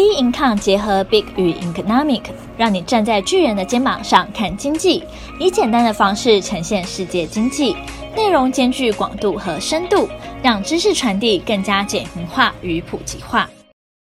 B Income 结合 Big 与 Economic，让你站在巨人的肩膀上看经济，以简单的方式呈现世界经济，内容兼具广度和深度，让知识传递更加简明化与普及化。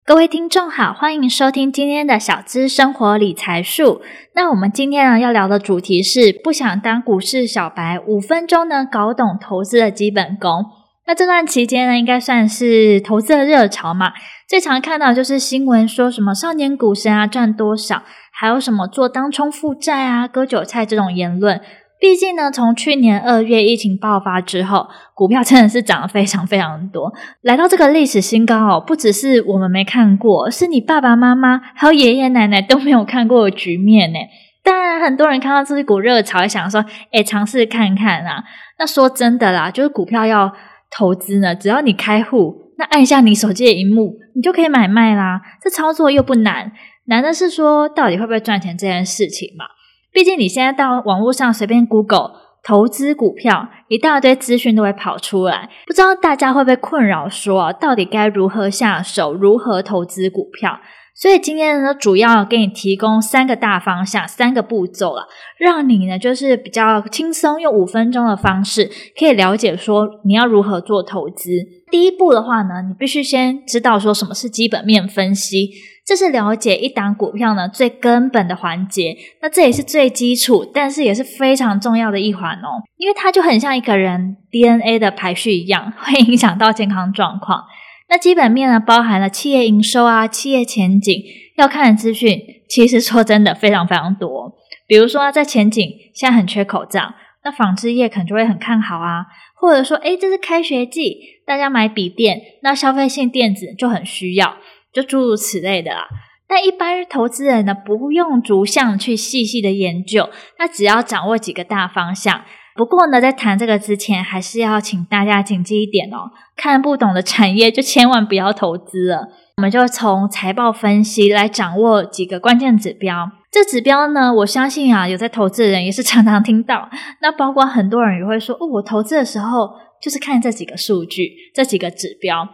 各位听众好，欢迎收听今天的小资生活理财术。那我们今天呢要聊的主题是不想当股市小白，五分钟呢搞懂投资的基本功。那这段期间呢，应该算是投资的热潮嘛。最常看到就是新闻说什么少年股神啊赚多少，还有什么做当冲负债啊割韭菜这种言论。毕竟呢，从去年二月疫情爆发之后，股票真的是涨得非常非常多，来到这个历史新高哦。不只是我们没看过，是你爸爸妈妈还有爷爷奶奶都没有看过的局面呢。当然，很多人看到这股热潮，想说，诶，尝试看看啊。那说真的啦，就是股票要。投资呢，只要你开户，那按下你手机的萤幕，你就可以买卖啦。这操作又不难，难的是说到底会不会赚钱这件事情嘛。毕竟你现在到网络上随便 Google 投资股票，一大堆资讯都会跑出来。不知道大家会不会困扰说，到底该如何下手，如何投资股票？所以今天呢，主要给你提供三个大方向，三个步骤了，让你呢就是比较轻松，用五分钟的方式可以了解说你要如何做投资。第一步的话呢，你必须先知道说什么是基本面分析，这是了解一档股票呢最根本的环节。那这也是最基础，但是也是非常重要的一环哦，因为它就很像一个人 DNA 的排序一样，会影响到健康状况。那基本面呢，包含了企业营收啊、企业前景要看的资讯，其实说真的非常非常多。比如说，在前景现在很缺口罩，那纺织业可能就会很看好啊。或者说，诶，这是开学季，大家买笔电，那消费性电子就很需要，就诸如此类的啦。但一般投资人呢，不用逐项去细细的研究，那只要掌握几个大方向。不过呢，在谈这个之前，还是要请大家谨记一点哦：看不懂的产业就千万不要投资了。我们就从财报分析来掌握几个关键指标。这指标呢，我相信啊，有在投资的人也是常常听到。那包括很多人也会说：“哦，我投资的时候就是看这几个数据，这几个指标。”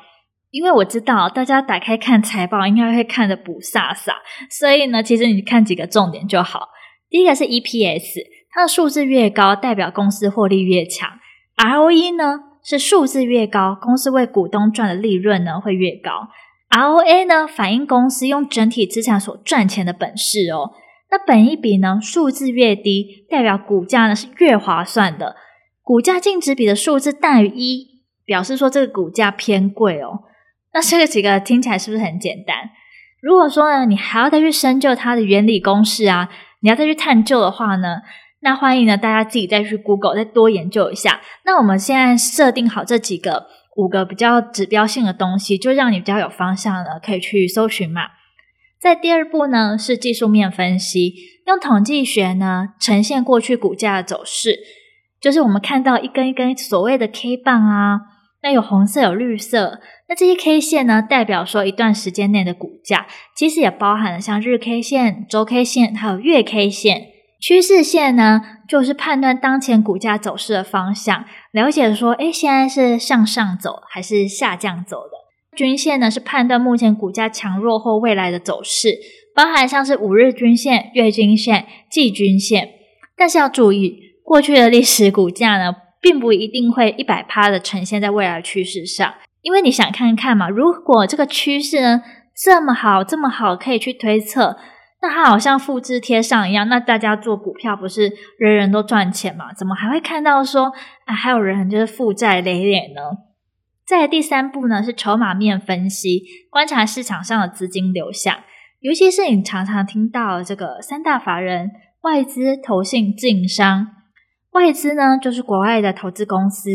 因为我知道大家打开看财报，应该会看得不飒飒，所以呢，其实你看几个重点就好。第一个是 EPS。它的数字越高，代表公司获利越强。ROE 呢，是数字越高，公司为股东赚的利润呢会越高。ROA 呢，反映公司用整体资产所赚钱的本事哦。那本益比呢，数字越低，代表股价呢是越划算的。股价净值比的数字大于一，表示说这个股价偏贵哦。那这个几个听起来是不是很简单？如果说呢，你还要再去深究它的原理公式啊，你要再去探究的话呢？那欢迎呢，大家自己再去 Google 再多研究一下。那我们现在设定好这几个五个比较指标性的东西，就让你比较有方向了，可以去搜寻嘛。在第二步呢，是技术面分析，用统计学呢呈现过去股价的走势，就是我们看到一根一根所谓的 K 棒啊，那有红色有绿色，那这些 K 线呢代表说一段时间内的股价，其实也包含了像日 K 线、周 K 线还有月 K 线。趋势线呢，就是判断当前股价走势的方向，了解说，诶，现在是向上走还是下降走的。均线呢，是判断目前股价强弱或未来的走势，包含像是五日均线、月均线、季均线。但是要注意，过去的历史股价呢，并不一定会一百趴的呈现在未来趋势上，因为你想看看嘛，如果这个趋势呢这么好，这么好，可以去推测。那它好像复制贴上一样，那大家做股票不是人人都赚钱吗？怎么还会看到说啊，还有人就是负债累累呢？再第三步呢，是筹码面分析，观察市场上的资金流向，尤其是你常常听到这个三大法人外资、投信、自营商。外资呢就是国外的投资公司，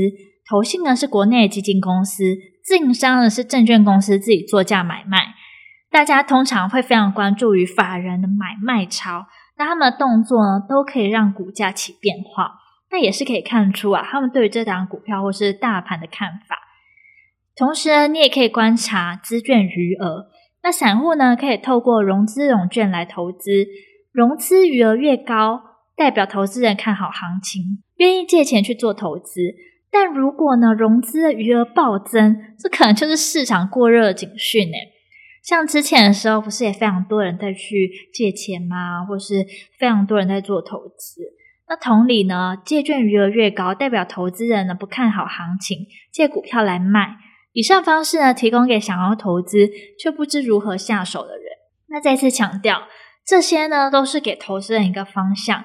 投信呢是国内的基金公司，自营商呢是证券公司自己作价买卖。大家通常会非常关注于法人的买卖潮，那他们的动作呢，都可以让股价起变化。那也是可以看出啊，他们对于这档股票或是大盘的看法。同时呢，你也可以观察资券余额。那散户呢，可以透过融资融券来投资，融资余额越高，代表投资人看好行情，愿意借钱去做投资。但如果呢，融资的余额暴增，这可能就是市场过热的警讯呢。像之前的时候，不是也非常多人在去借钱吗？或是非常多人在做投资。那同理呢，借券余额越高，代表投资人呢不看好行情，借股票来卖。以上方式呢，提供给想要投资却不知如何下手的人。那再次强调，这些呢都是给投资人一个方向。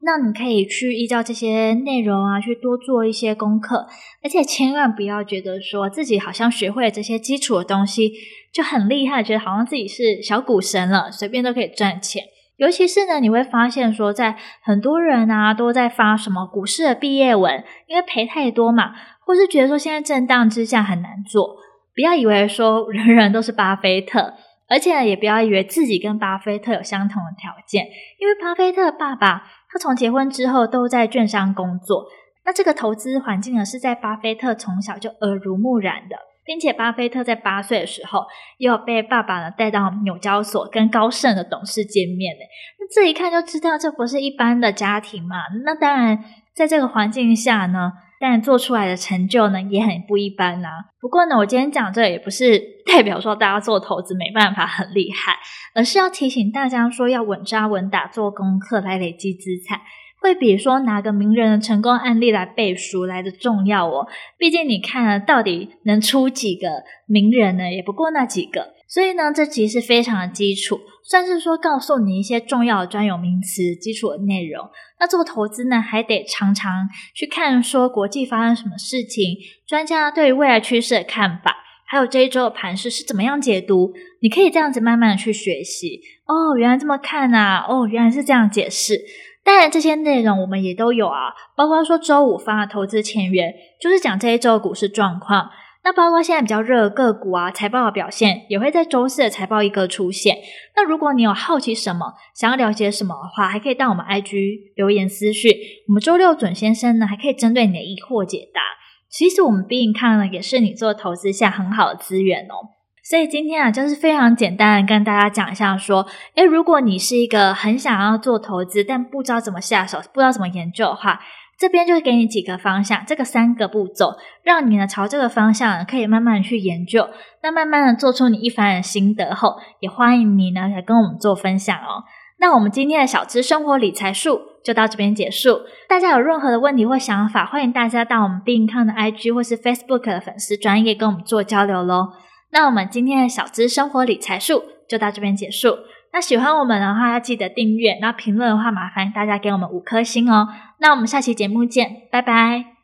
那你可以去依照这些内容啊，去多做一些功课，而且千万不要觉得说自己好像学会了这些基础的东西就很厉害，觉得好像自己是小股神了，随便都可以赚钱。尤其是呢，你会发现说，在很多人啊都在发什么股市的毕业文，因为赔太多嘛，或是觉得说现在震荡之下很难做，不要以为说人人都是巴菲特。而且也不要以为自己跟巴菲特有相同的条件，因为巴菲特爸爸他从结婚之后都在券商工作，那这个投资环境呢是在巴菲特从小就耳濡目染的，并且巴菲特在八岁的时候也有被爸爸呢带到纽交所跟高盛的董事见面呢，那这一看就知道这不是一般的家庭嘛，那当然在这个环境下呢。但做出来的成就呢，也很不一般啊。不过呢，我今天讲这也不是 代表说大家做投资没办法很厉害，而是要提醒大家说，要稳扎稳打做功课来累积资产，会比说拿个名人的成功案例来背书来的重要哦。毕竟你看了到底能出几个名人呢？也不过那几个。所以呢，这其实非常的基础，算是说告诉你一些重要的专有名词、基础的内容。那做投资呢，还得常常去看说国际发生什么事情，专家对于未来趋势的看法，还有这一周的盘势是怎么样解读。你可以这样子慢慢的去学习。哦，原来这么看啊！哦，原来是这样解释。当然，这些内容我们也都有啊，包括说周五发的投资前缘，就是讲这一周股市状况。那包括现在比较热的个股啊，财报的表现也会在周四的财报一哥出现。那如果你有好奇什么，想要了解什么的话，还可以到我们 IG 留言私讯。我们周六准先生呢，还可以针对你的疑惑解答。其实我们 Be Income 呢，也是你做投资下很好的资源哦。所以今天啊，就是非常简单的跟大家讲一下，说，诶，如果你是一个很想要做投资，但不知道怎么下手，不知道怎么研究的话。这边就给你几个方向，这个三个步骤，让你呢朝这个方向可以慢慢去研究，那慢慢的做出你一番的心得后，也欢迎你呢来跟我们做分享哦。那我们今天的小资生活理财术就到这边结束，大家有任何的问题或想法，欢迎大家到我们 Be In 的 IG 或是 Facebook 的粉丝专页跟我们做交流喽。那我们今天的小资生活理财术就到这边结束。那喜欢我们的话，要记得订阅。那评论的话，麻烦大家给我们五颗星哦。那我们下期节目见，拜拜。